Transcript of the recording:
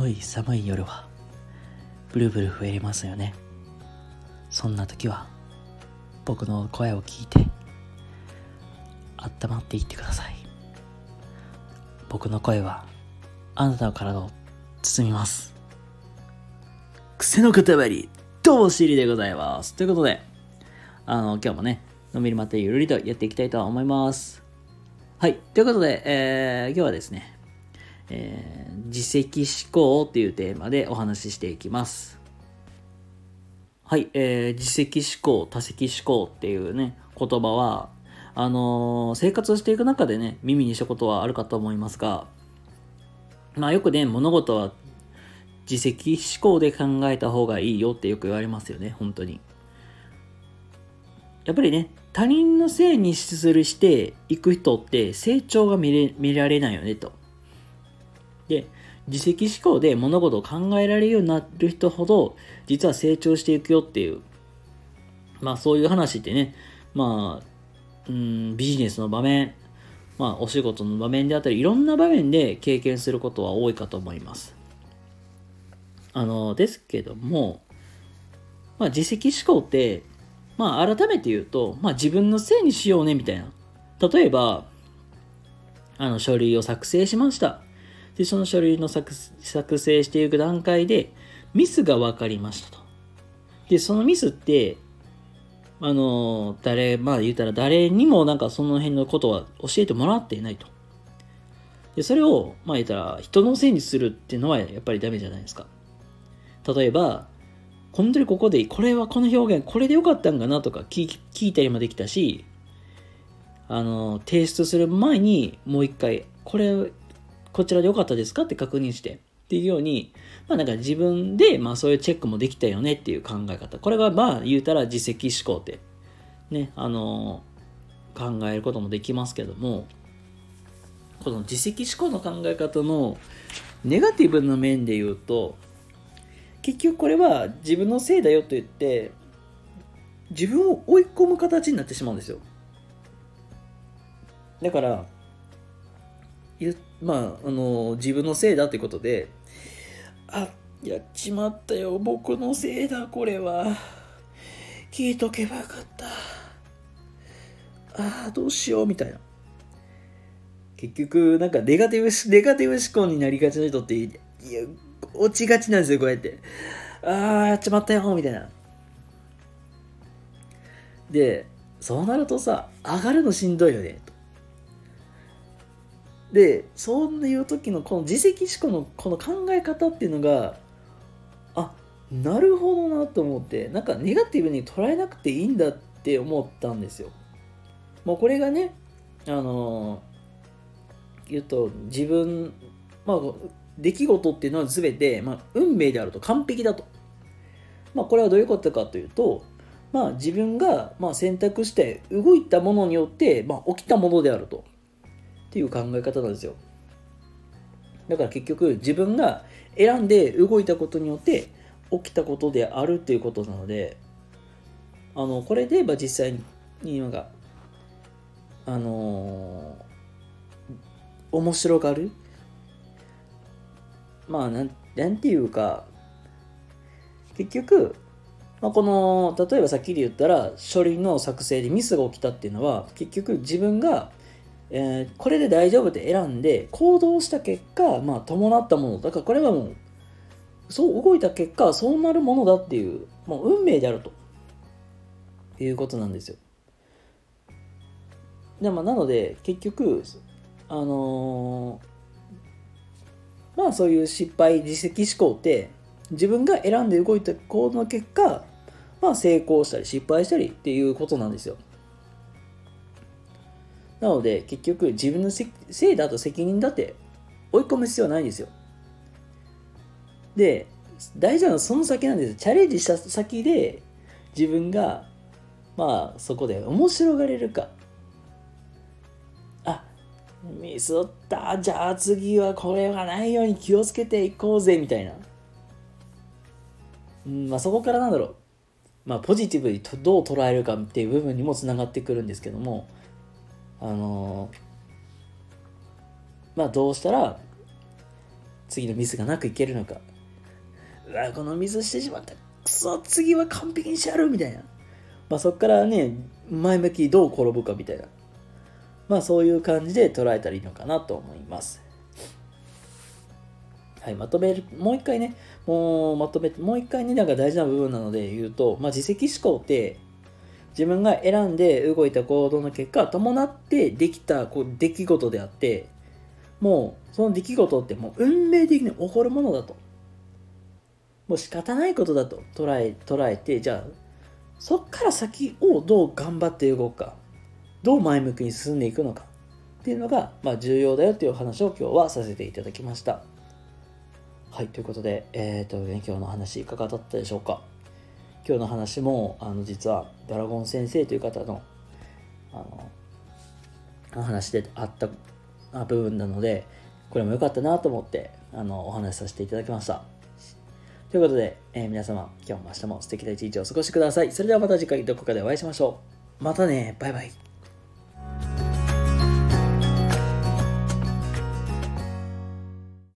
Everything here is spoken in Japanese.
寒い寒い夜はブルブル増えますよね。そんな時は僕の声を聞いて温まっていってください。僕の声はあなたの体を包みます。癖の塊どうもシリでございます。ということであの今日もねのんびりまったりゆるりとやっていきたいと思います。はい。ということで、えー、今日はですねえー、自責思考っていうテーマでお話ししていきます。はい、えー、自責思考、多責思考っていうね、言葉は、あのー、生活をしていく中でね、耳にしたことはあるかと思いますが、まあよくね、物事は自責思考で考えた方がいいよってよく言われますよね、本当に。やっぱりね、他人のせいにするしていく人って成長が見れ見られないよねと。で、自責思考で物事を考えられるようになる人ほど、実は成長していくよっていう、まあそういう話ってね、まあ、うん、ビジネスの場面、まあお仕事の場面であったり、いろんな場面で経験することは多いかと思います。あの、ですけども、まあ自責思考って、まあ改めて言うと、まあ自分のせいにしようねみたいな。例えば、あの書類を作成しました。で、その書類の作作成していく段階で、ミスが分かりましたと。で、そのミスって、あの、誰、まあ言うたら誰にもなんかその辺のことは教えてもらっていないと。で、それを、まあ言ったら人のせいにするっていうのはやっぱりダメじゃないですか。例えば、本当にここで、これはこの表現、これでよかったんかなとか聞聞いたりもできたし、あの、提出する前にもう一回、これこちらで良かったですか？って確認して、っていうように、まあなんか自分で、まあそういうチェックもできたよねっていう考え方。これがまあ言うたら自責思考って、ね、あのー、考えることもできますけども、この自責思考の考え方のネガティブな面で言うと、結局これは自分のせいだよと言って、自分を追い込む形になってしまうんですよ。だから、言ってまあ、あの、自分のせいだということで、あ、やっちまったよ、僕のせいだ、これは。聞いとけばよかった。ああ、どうしよう、みたいな。結局、なんかネガティブ、ネガティブ思考になりがちな人って、いや、落ちがちなんですよ、こうやって。ああ、やっちまったよ、みたいな。で、そうなるとさ、上がるのしんどいよね。でそういう時のこの自責思考のこの考え方っていうのがあなるほどなと思ってなんかネガティブに捉えなくていいんだって思ったんですよ。もうこれがねあの言うと自分まあ出来事っていうのは全て、まあ、運命であると完璧だと。まあこれはどういうことかというとまあ自分がまあ選択して動いたものによって、まあ、起きたものであると。っていう考え方なんですよ。だから結局自分が選んで動いたことによって起きたことであるっていうことなのであのこれでまあ実際になんかあのー、面白がる。まあなんなんていうか結局、まあ、この例えばさっきで言ったら書類の作成でミスが起きたっていうのは結局自分がえー、これで大丈夫って選んで行動した結果、まあ、伴ったものだ。からこれはもうそう動いた結果そうなるものだっていうもう運命であると。いうことなんですよ。で、まあ、なので結局あのー、まあそういう失敗自責思考って自分が選んで動いた行動の結果まあ成功したり失敗したりっていうことなんですよ。なので、結局、自分のせいだと責任だって追い込む必要はないんですよ。で、大事なのはその先なんですチャレンジした先で、自分が、まあ、そこで面白がれるか。あ、ミスった。じゃあ次はこれがないように気をつけていこうぜ、みたいな。うん、まあそこからなんだろう。まあポジティブにどう捉えるかっていう部分にもつながってくるんですけども、あのまあどうしたら次のミスがなくいけるのか。うわこのミスしてしまった。くそ次は完璧にしてやるみたいな。まあそっからね前向きどう転ぶかみたいな。まあそういう感じで捉えたらいいのかなと思います。はい、まとめる、もう一回ね、もうまとめて、もう一回ね、なんか大事な部分なので言うと、まあ、自責思考って、自分が選んで動いた行動の結果、伴ってできたこう出来事であって、もうその出来事ってもう運命的に起こるものだと。もう仕方ないことだと捉え、捉えて、じゃあ、そっから先をどう頑張って動くか、どう前向きに進んでいくのかっていうのが、まあ、重要だよっていう話を今日はさせていただきました。はい、ということで、えっ、ー、と、ね、今日の話いかがだったでしょうか。今日の話も、あの、実は、ドラゴン先生という方の、あの、話であった部分なので、これも良かったなと思って、あの、お話しさせていただきました。ということで、えー、皆様、今日も明日も素敵な一日をお過ごしください。それではまた次回どこかでお会いしましょう。またね、バイバイ。